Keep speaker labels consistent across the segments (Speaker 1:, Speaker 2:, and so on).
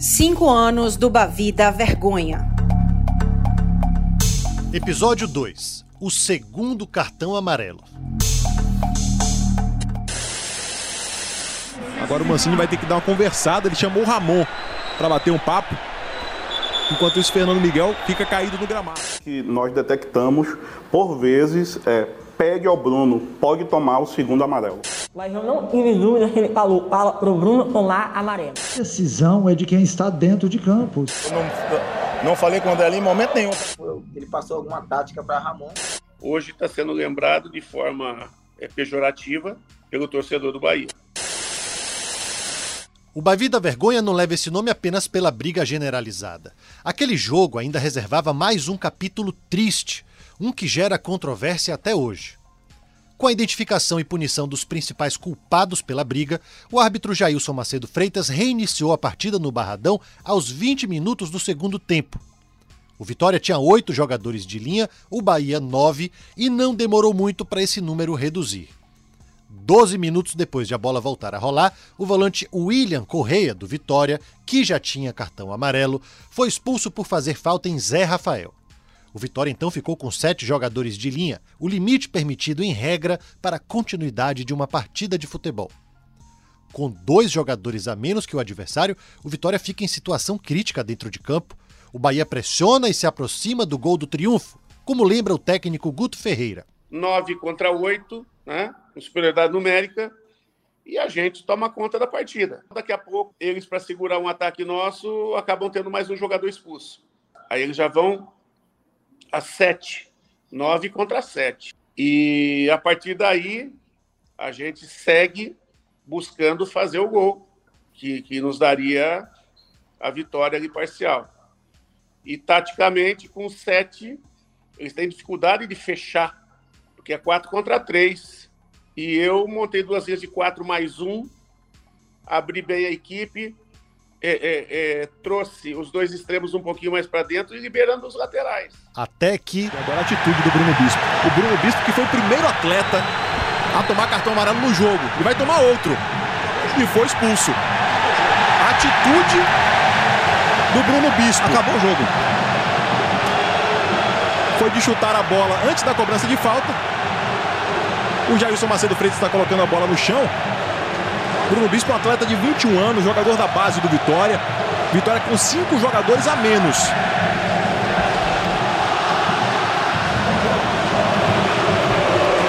Speaker 1: Cinco anos do Bavi da Vergonha.
Speaker 2: Episódio 2 O segundo cartão amarelo.
Speaker 3: Agora o Mancini vai ter que dar uma conversada. Ele chamou o Ramon para bater um papo. Enquanto isso, Fernando Miguel fica caído no gramado.
Speaker 4: Que nós detectamos, por vezes, é, pede ao Bruno, pode tomar o segundo amarelo.
Speaker 5: Mas eu não tive dúvida que ele falou, fala pro Bruno tomar amarelo.
Speaker 6: A decisão é de quem está dentro de campo.
Speaker 7: Eu não, não falei com o André ali em momento nenhum.
Speaker 8: Ele passou alguma tática para Ramon.
Speaker 9: Hoje está sendo lembrado de forma é, pejorativa pelo torcedor do Bahia.
Speaker 2: O Bavi da Vergonha não leva esse nome apenas pela briga generalizada. Aquele jogo ainda reservava mais um capítulo triste, um que gera controvérsia até hoje. Com a identificação e punição dos principais culpados pela briga, o árbitro Jailson Macedo Freitas reiniciou a partida no Barradão aos 20 minutos do segundo tempo. O Vitória tinha oito jogadores de linha, o Bahia nove, e não demorou muito para esse número reduzir. Doze minutos depois de a bola voltar a rolar, o volante William Correia, do Vitória, que já tinha cartão amarelo, foi expulso por fazer falta em Zé Rafael. O Vitória então ficou com sete jogadores de linha, o limite permitido em regra para a continuidade de uma partida de futebol. Com dois jogadores a menos que o adversário, o Vitória fica em situação crítica dentro de campo. O Bahia pressiona e se aproxima do gol do triunfo, como lembra o técnico Guto Ferreira.
Speaker 9: Nove contra oito, né? com superioridade numérica, e a gente toma conta da partida. Daqui a pouco, eles, para segurar um ataque nosso, acabam tendo mais um jogador expulso. Aí eles já vão a sete, nove contra sete. E a partir daí, a gente segue buscando fazer o gol, que, que nos daria a vitória ali parcial. E taticamente, com sete, eles têm dificuldade de fechar, porque é quatro contra três e eu montei duas vezes de quatro mais um, abri bem a equipe, é, é, é, trouxe os dois extremos um pouquinho mais para dentro e liberando os laterais.
Speaker 2: Até que.
Speaker 3: Agora a atitude do Bruno Bispo. O Bruno Bispo, que foi o primeiro atleta a tomar cartão amarelo no jogo, e vai tomar outro. E foi expulso. A atitude do Bruno Bispo.
Speaker 7: Acabou o jogo.
Speaker 3: Foi de chutar a bola antes da cobrança de falta o Jailson Macedo Freitas está colocando a bola no chão. Bruno Bispo, um atleta de 21 anos, jogador da base do Vitória. Vitória com cinco jogadores a menos.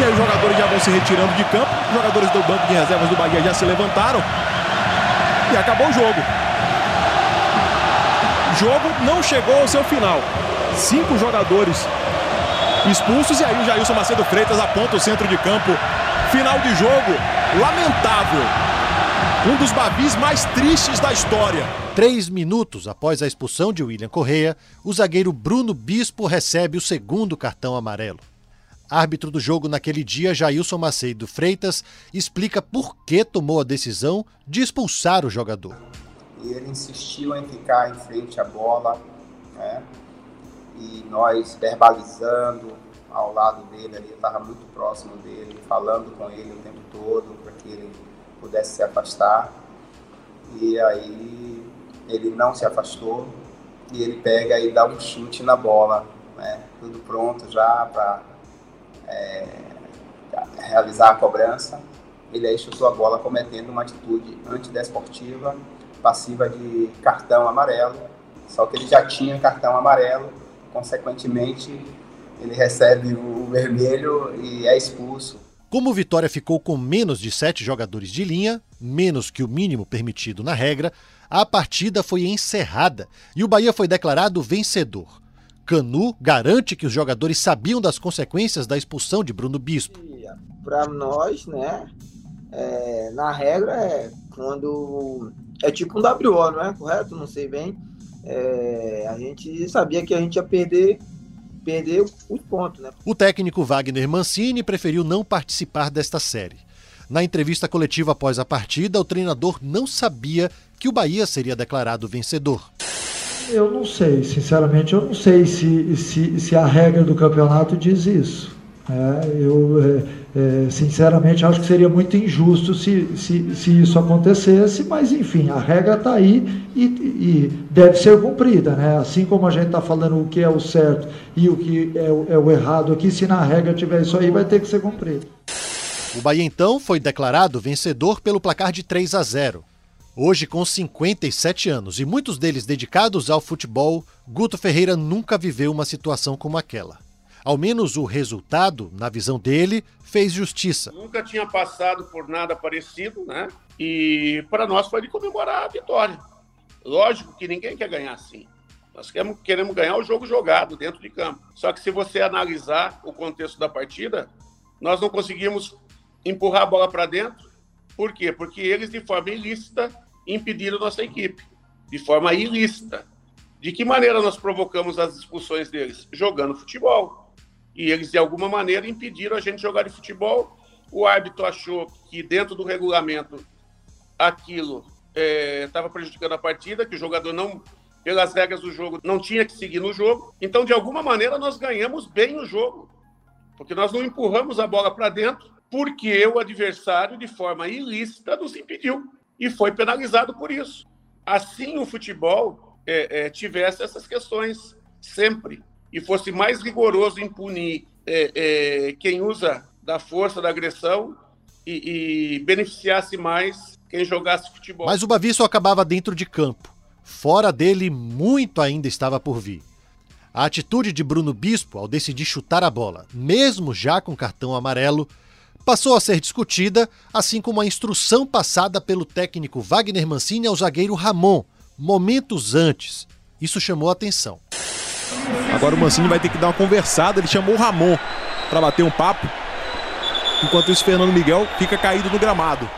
Speaker 3: E aí os jogadores já vão se retirando de campo. Os jogadores do banco de reservas do Bahia já se levantaram. E acabou o jogo. O jogo não chegou ao seu final. Cinco jogadores expulsos. E aí o Jailson Macedo Freitas aponta o centro de campo. Final de jogo, lamentável. Um dos babis mais tristes da história.
Speaker 2: Três minutos após a expulsão de William Correia, o zagueiro Bruno Bispo recebe o segundo cartão amarelo. Árbitro do jogo naquele dia, Jailson Macedo Freitas, explica por que tomou a decisão de expulsar o jogador.
Speaker 8: Ele insistiu em ficar em frente à bola, né? e nós verbalizando ao lado dele ali, eu estava muito próximo dele, falando com ele o tempo todo para que ele pudesse se afastar. E aí ele não se afastou e ele pega e dá um chute na bola, né? tudo pronto já para é, realizar a cobrança. Ele aí chutou a bola cometendo uma atitude antidesportiva, passiva de cartão amarelo, só que ele já tinha cartão amarelo consequentemente, ele recebe o vermelho e é expulso.
Speaker 2: Como o Vitória ficou com menos de sete jogadores de linha, menos que o mínimo permitido na regra, a partida foi encerrada e o Bahia foi declarado vencedor. Canu garante que os jogadores sabiam das consequências da expulsão de Bruno Bispo.
Speaker 8: Para nós, né, é, na regra é quando é tipo um WO, não é correto? Não sei bem é, a gente sabia que a gente ia perder perder os pontos. Né?
Speaker 2: O técnico Wagner Mancini preferiu não participar desta série. Na entrevista coletiva após a partida, o treinador não sabia que o Bahia seria declarado vencedor.
Speaker 6: Eu não sei, sinceramente, eu não sei se, se, se a regra do campeonato diz isso. É, eu, é, é, sinceramente, acho que seria muito injusto se, se, se isso acontecesse, mas, enfim, a regra está aí e, e, deve ser cumprida. Né? Assim como a gente está falando o que é o certo e o que é o, é o errado aqui, se na regra tiver isso aí, vai ter que ser cumprido.
Speaker 2: O Bahia, então, foi declarado vencedor pelo placar de 3 a 0. Hoje, com 57 anos e muitos deles dedicados ao futebol, Guto Ferreira nunca viveu uma situação como aquela. Ao menos o resultado, na visão dele, fez justiça.
Speaker 9: Nunca tinha passado por nada parecido, né? E para nós foi de comemorar a vitória. Lógico que ninguém quer ganhar assim. Nós queremos, queremos ganhar o jogo jogado dentro de campo. Só que se você analisar o contexto da partida, nós não conseguimos empurrar a bola para dentro. Por quê? Porque eles, de forma ilícita, impediram nossa equipe. De forma ilícita. De que maneira nós provocamos as expulsões deles? Jogando futebol e eles, de alguma maneira, impediram a gente jogar de futebol. O árbitro achou que, dentro do regulamento, aquilo estava é, prejudicando a partida, que o jogador não, pelas regras do jogo, não tinha que seguir no jogo. Então, de alguma maneira, nós ganhamos bem o jogo, porque nós não empurramos a bola para dentro, porque o adversário, de forma ilícita, nos impediu e foi penalizado por isso. Assim, o futebol é, é, tivesse essas questões sempre e fosse mais rigoroso em punir é, é, quem usa da força, da agressão e, e, beneficiasse mais quem jogasse futebol.
Speaker 2: Mas o Bavi só acabava dentro de campo. Fora dele, muito ainda estava por vir. A atitude de Bruno Bispo ao decidir chutar a bola, mesmo já com cartão amarelo, passou a ser discutida, assim como a instrução passada pelo técnico Wagner Mancini ao zagueiro Ramon, momentos antes. Isso chamou atenção.
Speaker 3: Agora o Mancini vai ter que dar uma conversada. Ele chamou o Ramon para bater um papo. Enquanto isso, Fernando Miguel fica caído no gramado.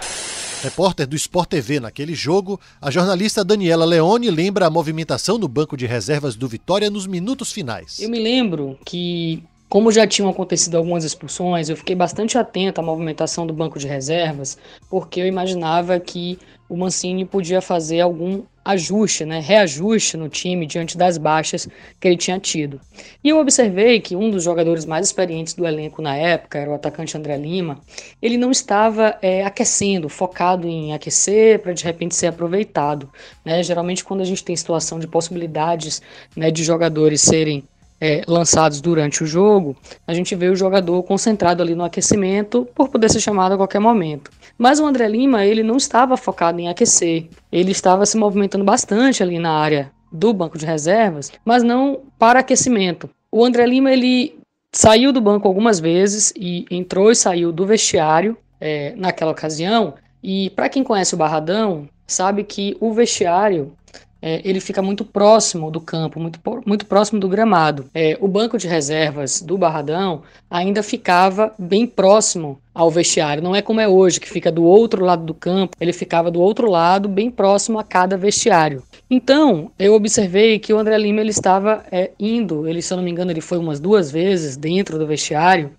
Speaker 2: Repórter do Sport TV naquele jogo, a jornalista Daniela Leone lembra a movimentação no banco de reservas do Vitória nos minutos finais.
Speaker 10: Eu me lembro que, como já tinham acontecido algumas expulsões, eu fiquei bastante atento à movimentação do banco de reservas, porque eu imaginava que o Mancini podia fazer algum ajuste, né, reajuste no time diante das baixas que ele tinha tido. E eu observei que um dos jogadores mais experientes do elenco na época, era o atacante André Lima, ele não estava é, aquecendo, focado em aquecer para de repente ser aproveitado. Né? Geralmente quando a gente tem situação de possibilidades né, de jogadores serem é, lançados durante o jogo, a gente vê o jogador concentrado ali no aquecimento por poder ser chamado a qualquer momento. Mas o André Lima, ele não estava focado em aquecer, ele estava se movimentando bastante ali na área do banco de reservas, mas não para aquecimento. O André Lima, ele saiu do banco algumas vezes e entrou e saiu do vestiário é, naquela ocasião. E para quem conhece o Barradão, sabe que o vestiário é, ele fica muito próximo do campo, muito, muito próximo do gramado. É, o banco de reservas do Barradão ainda ficava bem próximo ao vestiário. Não é como é hoje, que fica do outro lado do campo, ele ficava do outro lado, bem próximo a cada vestiário. Então, eu observei que o André Lima ele estava é, indo, ele, se eu não me engano, ele foi umas duas vezes dentro do vestiário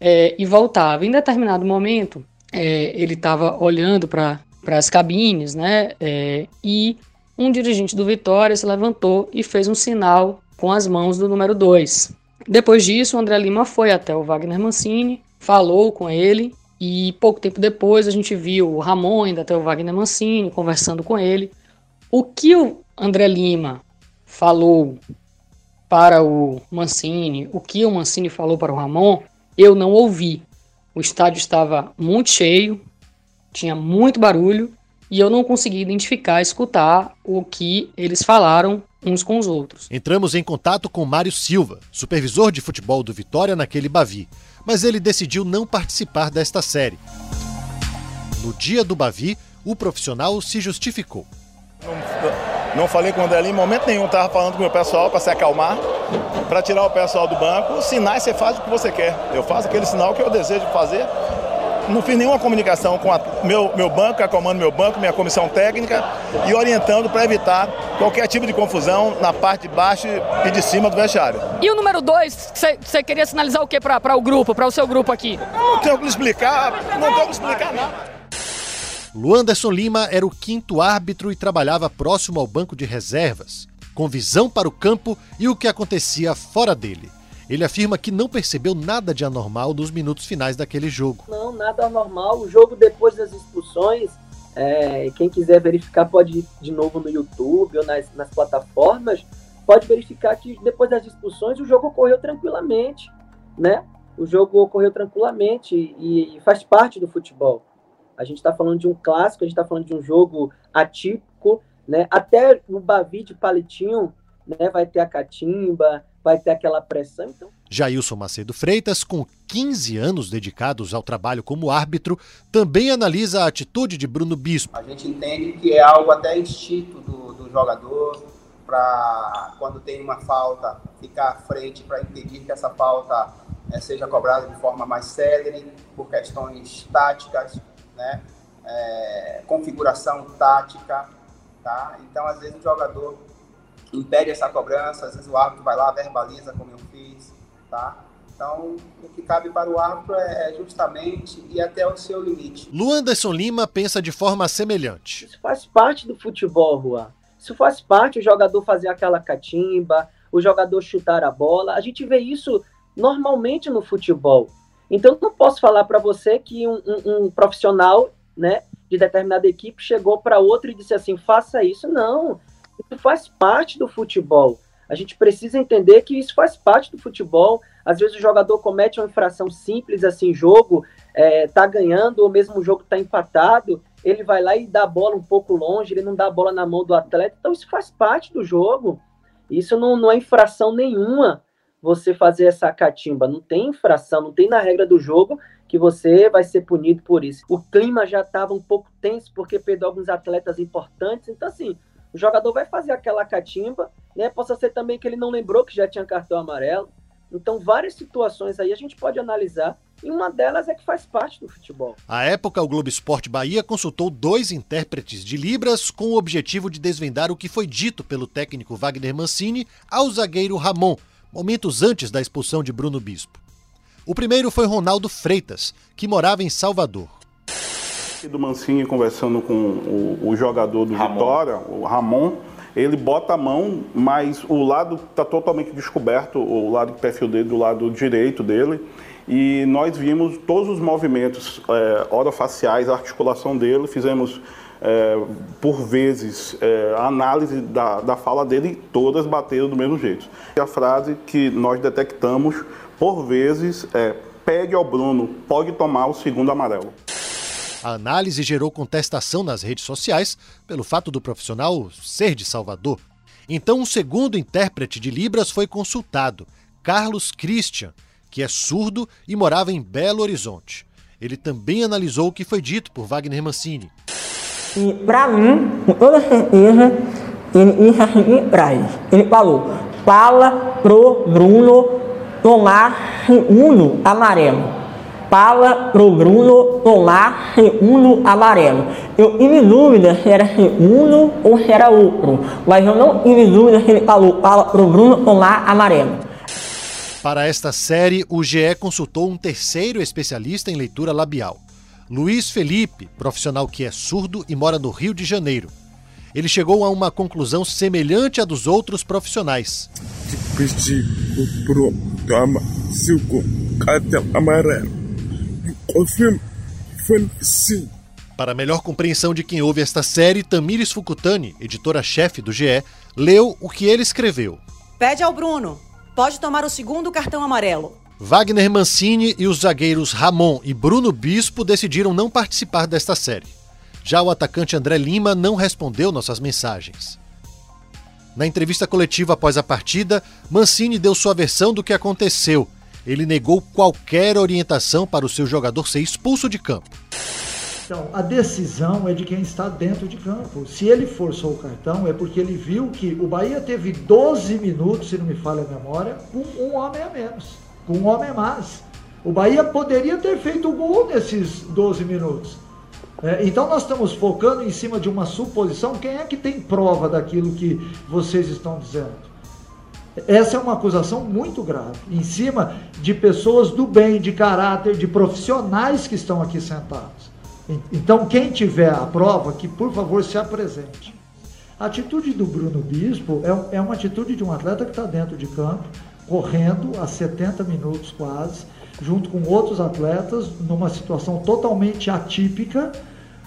Speaker 10: é, e voltava. Em determinado momento, é, ele estava olhando para as cabines, né? É, e um dirigente do Vitória se levantou e fez um sinal com as mãos do número 2. Depois disso, o André Lima foi até o Wagner Mancini, falou com ele e pouco tempo depois a gente viu o Ramon indo até o Wagner Mancini conversando com ele. O que o André Lima falou para o Mancini, o que o Mancini falou para o Ramon, eu não ouvi. O estádio estava muito cheio, tinha muito barulho e eu não consegui identificar, escutar o que eles falaram uns com os outros.
Speaker 2: Entramos em contato com Mário Silva, supervisor de futebol do Vitória naquele Bavi, mas ele decidiu não participar desta série. No dia do Bavi, o profissional se justificou.
Speaker 7: Não, não falei com o André em momento nenhum, estava falando com o meu pessoal para se acalmar, para tirar o pessoal do banco. Sinais você faz o que você quer. Eu faço aquele sinal que eu desejo fazer não fiz nenhuma comunicação com o meu, meu banco, a comando meu banco, minha comissão técnica e orientando para evitar qualquer tipo de confusão na parte de baixo e de cima do vestiário.
Speaker 10: E o número dois, você queria sinalizar o que para o grupo, para o seu grupo aqui?
Speaker 7: Não tenho que explicar, não tenho que explicar nada.
Speaker 2: Luanderson Lima era o quinto árbitro e trabalhava próximo ao banco de reservas, com visão para o campo e o que acontecia fora dele. Ele afirma que não percebeu nada de anormal nos minutos finais daquele jogo.
Speaker 11: Não, nada anormal. O jogo depois das expulsões, é, quem quiser verificar pode ir de novo no YouTube ou nas, nas plataformas, pode verificar que depois das expulsões o jogo ocorreu tranquilamente, né? O jogo ocorreu tranquilamente e, e faz parte do futebol. A gente está falando de um clássico, a gente está falando de um jogo atípico, né? Até o Bavi de palitinho, né? Vai ter a catimba, vai ter aquela pressão. Então...
Speaker 2: Jailson Macedo Freitas, com 15 anos dedicados ao trabalho como árbitro, também analisa a atitude de Bruno Bispo.
Speaker 8: A gente entende que é algo até instinto do, do jogador para quando tem uma falta ficar à frente para impedir que essa falta é, seja cobrada de forma mais célere por questões táticas, né? É, configuração tática, tá? Então, às vezes, o jogador impede essa cobrança, às vezes o árbitro vai lá, verbaliza como eu fiz, tá? Então, o que cabe para o árbitro é justamente ir até o seu limite.
Speaker 2: Luanderson Lima pensa de forma semelhante.
Speaker 11: Isso faz parte do futebol, Juan. Isso faz parte o jogador fazer aquela catimba, o jogador chutar a bola. A gente vê isso normalmente no futebol. Então, não posso falar para você que um, um, um, profissional né, de determinada equipe chegou para outro e disse assim: faça isso. Não, isso faz parte do futebol. A gente precisa entender que isso faz parte do futebol. Às vezes o jogador comete uma infração simples, assim, jogo é, tá ganhando, ou mesmo o jogo tá empatado, ele vai lá e dá a bola um pouco longe, ele não dá a bola na mão do atleta. Então isso faz parte do jogo. Isso não, não é infração nenhuma você fazer essa catimba. Não tem infração, não tem na regra do jogo que você vai ser punido por isso. O clima já estava um pouco tenso porque perdeu alguns atletas importantes. Então, assim, o jogador vai fazer aquela catimba, né? Possa ser também que ele não lembrou que já tinha cartão amarelo. Então, várias situações aí a gente pode analisar e uma delas é que faz parte do futebol.
Speaker 2: À época, o Globo Esporte Bahia consultou dois intérpretes de Libras com o objetivo de desvendar o que foi dito pelo técnico Wagner Mancini ao zagueiro Ramon, momentos antes da expulsão de Bruno Bispo. O primeiro foi Ronaldo Freitas, que morava em Salvador.
Speaker 4: Do Mancini conversando com o, o jogador do Ramon. Vitória, o Ramon, ele bota a mão, mas o lado está totalmente descoberto, o lado do perfil dele, do lado direito dele, e nós vimos todos os movimentos é, orofaciais, a articulação dele, fizemos é, por vezes, é, a análise da, da fala dele, todas bateram do mesmo jeito. E a frase que nós detectamos, por vezes, é: pede ao Bruno, pode tomar o segundo amarelo.
Speaker 2: A análise gerou contestação nas redes sociais pelo fato do profissional ser de Salvador. Então, um segundo intérprete de Libras foi consultado, Carlos Christian, que é surdo e morava em Belo Horizonte. Ele também analisou o que foi dito por Wagner Mancini.
Speaker 5: E para mim, com toda certeza, ele disse a seguinte frase. Ele falou, fala pro Bruno tomar segundo amarelo. Fala pro Bruno tomar segundo amarelo. Eu tive dúvida se era segundo ou se era outro. Mas eu não tive dúvida se ele falou, fala pro Bruno tomar amarelo.
Speaker 2: Para esta série, o GE consultou um terceiro especialista em leitura labial. Luiz Felipe, profissional que é surdo e mora no Rio de Janeiro. Ele chegou a uma conclusão semelhante à dos outros profissionais. Para melhor compreensão de quem ouve esta série, Tamires Fukutani, editora-chefe do GE, leu o que ele escreveu.
Speaker 1: Pede ao Bruno. Pode tomar o segundo cartão amarelo.
Speaker 2: Wagner Mancini e os zagueiros Ramon e Bruno Bispo decidiram não participar desta série. Já o atacante André Lima não respondeu nossas mensagens. Na entrevista coletiva após a partida, Mancini deu sua versão do que aconteceu. Ele negou qualquer orientação para o seu jogador ser expulso de campo.
Speaker 6: Então, a decisão é de quem está dentro de campo. Se ele forçou o cartão, é porque ele viu que o Bahia teve 12 minutos, se não me falha a memória, com um homem a menos com um homem mais. O Bahia poderia ter feito o gol nesses 12 minutos. É, então nós estamos focando em cima de uma suposição. Quem é que tem prova daquilo que vocês estão dizendo? Essa é uma acusação muito grave, em cima de pessoas do bem, de caráter, de profissionais que estão aqui sentados. Então, quem tiver a prova, que por favor se apresente. A atitude do Bruno Bispo é, é uma atitude de um atleta que está dentro de campo, correndo a 70 minutos quase, junto com outros atletas, numa situação totalmente atípica.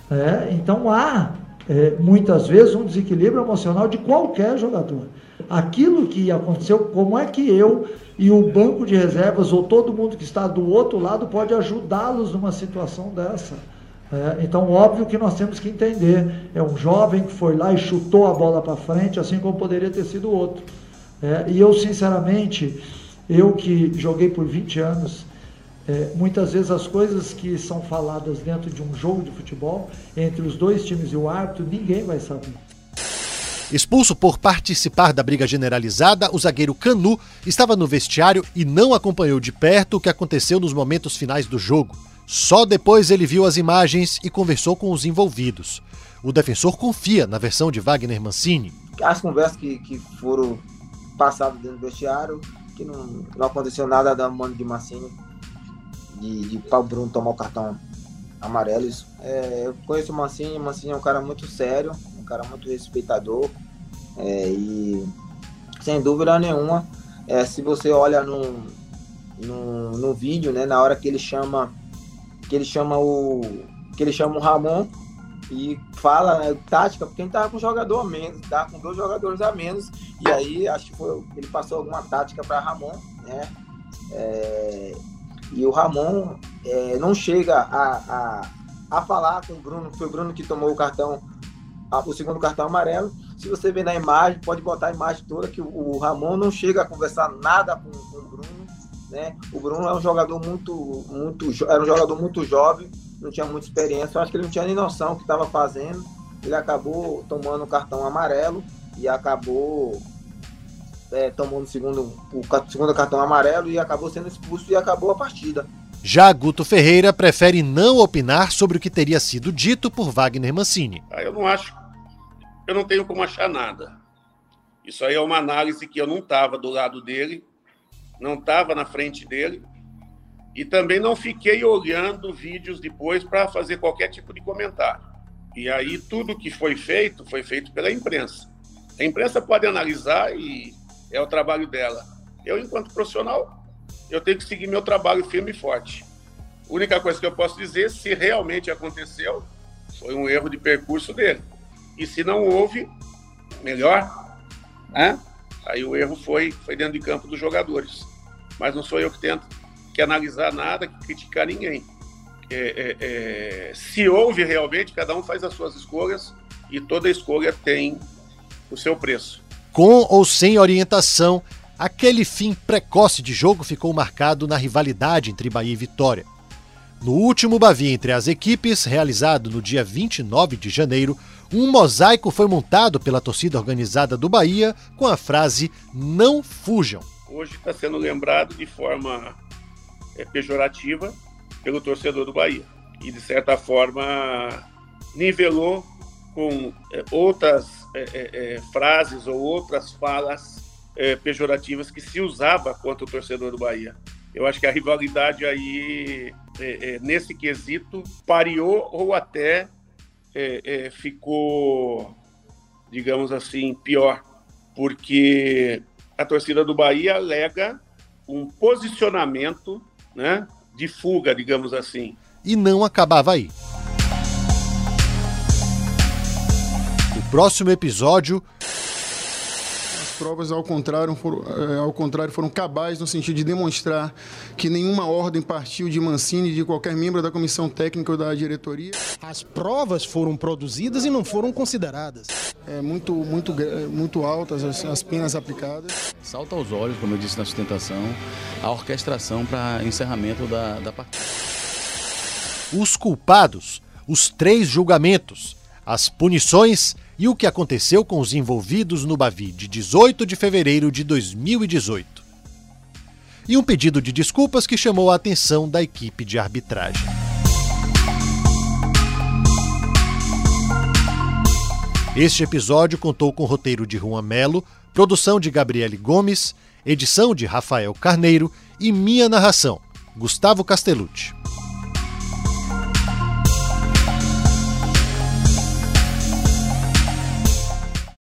Speaker 6: Né? Então há é, muitas vezes um desequilíbrio emocional de qualquer jogador. Aquilo que aconteceu, como é que eu e o banco de reservas ou todo mundo que está do outro lado pode ajudá-los numa situação dessa? É, então, óbvio que nós temos que entender: é um jovem que foi lá e chutou a bola para frente, assim como poderia ter sido outro. É, e eu, sinceramente, eu que joguei por 20 anos, é, muitas vezes as coisas que são faladas dentro de um jogo de futebol, entre os dois times e o árbitro, ninguém vai saber.
Speaker 2: Expulso por participar da briga generalizada, o zagueiro Canu estava no vestiário e não acompanhou de perto o que aconteceu nos momentos finais do jogo. Só depois ele viu as imagens e conversou com os envolvidos. O defensor confia na versão de Wagner Mancini.
Speaker 12: As conversas que, que foram passadas dentro do vestiário, que não, não aconteceu nada da mano de Mancini, de, de Paulo Bruno tomar o cartão amarelo. É, eu conheço o Mancini, o Mancini é um cara muito sério, cara muito respeitador. É, e sem dúvida nenhuma, é, se você olha no, no, no vídeo, né, na hora que ele chama que ele chama o que ele chama o Ramon e fala né, tática, porque ele tava com um jogador a menos, tá com dois jogadores a menos, e aí acho que foi, ele passou alguma tática para Ramon, né? É, e o Ramon é, não chega a, a, a falar com o Bruno, foi o Bruno que tomou o cartão, o segundo cartão amarelo. Se você ver na imagem, pode botar a imagem toda que o, o Ramon não chega a conversar nada com, com o Bruno né? O Bruno é um jogador muito, muito, era um jogador muito jovem, não tinha muita experiência. Eu acho que ele não tinha nem noção do que estava fazendo. Ele acabou tomando o cartão amarelo e acabou é, tomando o segundo, o segundo cartão amarelo e acabou sendo expulso e acabou a partida.
Speaker 2: Já Guto Ferreira prefere não opinar sobre o que teria sido dito por Wagner Mancini.
Speaker 9: Ah, eu não acho, eu não tenho como achar nada. Isso aí é uma análise que eu não estava do lado dele não estava na frente dele. E também não fiquei olhando vídeos depois para fazer qualquer tipo de comentário. E aí tudo que foi feito foi feito pela imprensa. A imprensa pode analisar e é o trabalho dela. Eu, enquanto profissional, eu tenho que seguir meu trabalho firme e forte. A única coisa que eu posso dizer, se realmente aconteceu, foi um erro de percurso dele. E se não houve, melhor, né? Aí o erro foi, foi dentro de campo dos jogadores. Mas não sou eu que tento que analisar nada, que criticar ninguém. É, é, é, se houve realmente, cada um faz as suas escolhas e toda escolha tem o seu preço.
Speaker 2: Com ou sem orientação, aquele fim precoce de jogo ficou marcado na rivalidade entre Bahia e Vitória. No último Bavi entre as equipes, realizado no dia 29 de janeiro, um mosaico foi montado pela torcida organizada do Bahia com a frase Não fujam.
Speaker 9: Hoje está sendo lembrado de forma é, pejorativa pelo torcedor do Bahia. E, de certa forma, nivelou com é, outras é, é, é frases ou outras falas é, pejorativas que se usava contra o torcedor do Bahia. Eu acho que a rivalidade aí, nesse quesito, pareou ou até é, é, ficou, digamos assim, pior, porque a torcida do Bahia alega um posicionamento né, de fuga, digamos assim.
Speaker 2: E não acabava aí. O próximo episódio
Speaker 13: provas, ao contrário, foram, é, ao contrário, foram cabais no sentido de demonstrar que nenhuma ordem partiu de Mancini, de qualquer membro da comissão técnica ou da diretoria.
Speaker 14: As provas foram produzidas e não foram consideradas.
Speaker 13: É muito, muito, muito altas as, as penas aplicadas.
Speaker 15: Salta aos olhos, como eu disse na sustentação, a orquestração para encerramento da, da partida.
Speaker 2: Os culpados, os três julgamentos, as punições e o que aconteceu com os envolvidos no Bavi de 18 de fevereiro de 2018. E um pedido de desculpas que chamou a atenção da equipe de arbitragem. Este episódio contou com roteiro de Juan Melo, produção de Gabriele Gomes, edição de Rafael Carneiro e minha narração, Gustavo Castellucci.